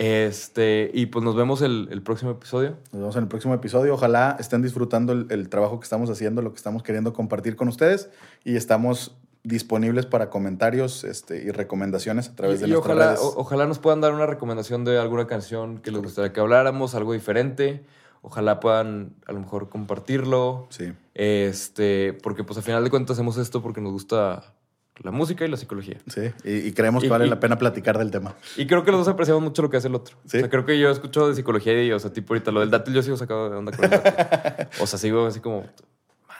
Este, y pues nos vemos el, el próximo episodio. Nos vemos en el próximo episodio. Ojalá estén disfrutando el, el trabajo que estamos haciendo, lo que estamos queriendo compartir con ustedes. Y estamos disponibles para comentarios este, y recomendaciones a través y de y nuestras ojalá, redes. o- ojalá nos puedan dar una recomendación de alguna canción que les gustaría que habláramos, algo diferente. Ojalá puedan a lo mejor compartirlo. Sí, Este, porque pues al final de cuentas hacemos esto porque nos gusta la música y la psicología. sí. Y, y creemos que Y- vale y- la pena platicar del tema. Y creo que los dos apreciamos mucho lo que hace el otro. Sí. O sea, creo que yo escucho de psicología y, o sea, tipo ahorita lo del dátil, yo sigo sacado de onda con el dátil. o sea, sigo así como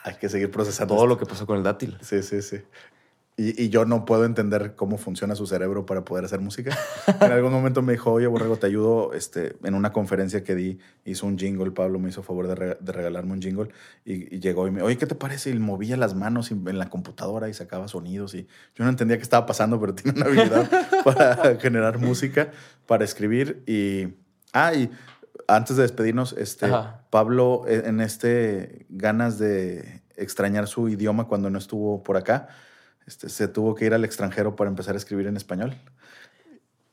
Hay que seguir procesando. todo esto. lo que pasó con el dátil. Sí, sí, sí. Y, y yo no puedo entender cómo funciona su cerebro para poder hacer música. En algún momento me dijo, oye, Borrego, te ayudo. Este, en una conferencia que di, hizo un jingle. Pablo me hizo favor de, re- de regalarme un jingle. Y, y llegó y me oye, ¿qué te parece? Y movía las manos en la computadora y sacaba sonidos. Y yo no entendía qué estaba pasando, pero tiene una habilidad para generar música, para escribir. Y, ah, y antes de despedirnos, este, Ajá. Pablo, eh, en este ganas de extrañar su idioma cuando no estuvo por acá, este, se tuvo que ir al extranjero para empezar a escribir en español.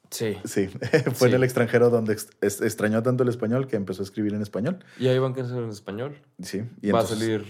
Sí. Sí, fue en el extranjero donde ex- extrañó tanto el español que empezó a escribir en español. Y ahí van a canciones en español. Sí, y Va entonces- a salir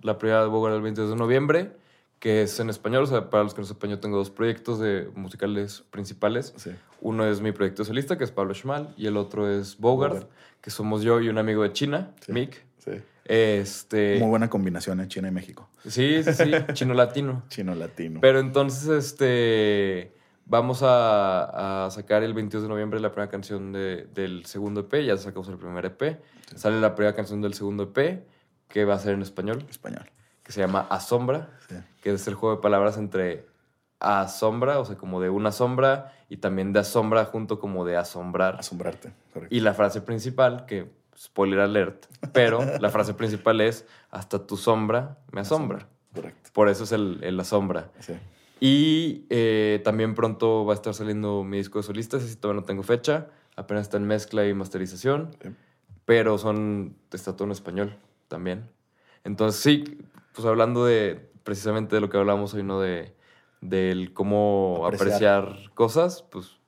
la primera de Bogotá el 22 de noviembre, que es en español. O sea, para los que no sepan, yo tengo dos proyectos de musicales principales. Sí, Uno es mi proyecto solista, que es Pablo Schmal, y el otro es Bogart, Bogart. que somos yo y un amigo de China, Sí. Mick. sí. Este, Muy buena combinación en China y México. sí, sí, sí, chino-latino. Chino latino. Pero entonces, este. Vamos a, a sacar el 22 de noviembre la primera canción de- del segundo EP. Ya sacamos el primer EP. Sale la primera canción del segundo EP, que va a ser en español, español. que se llama Asombra, Sí. que es el juego de palabras entre asombra, o sea, como de una sombra, y también de asombra junto como de asombrar. Asombrarte. correcto. Y la frase principal, que spoiler alert, pero la frase principal es hasta tu sombra me asombra. Correcto. Por eso es el, el asombra. Sí. Y eh, también pronto va a estar saliendo mi disco de solistas, ese todavía no tengo fecha, apenas está en mezcla y masterización, Sí. pero son, está todo en español también. Entonces sí, pues hablando de precisamente de lo que hablamos hoy, ¿no? De, del cómo Apreciar. apreciar, cosas, pues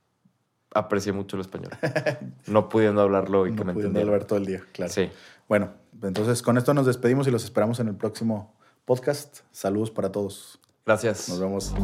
aprecié mucho el español. no pudiendo hablarlo y que No me pudiendo hablar todo el día, claro. Sí. Bueno, entonces con esto nos despedimos y los esperamos en el próximo podcast. Saludos para todos. Gracias. Nos vemos.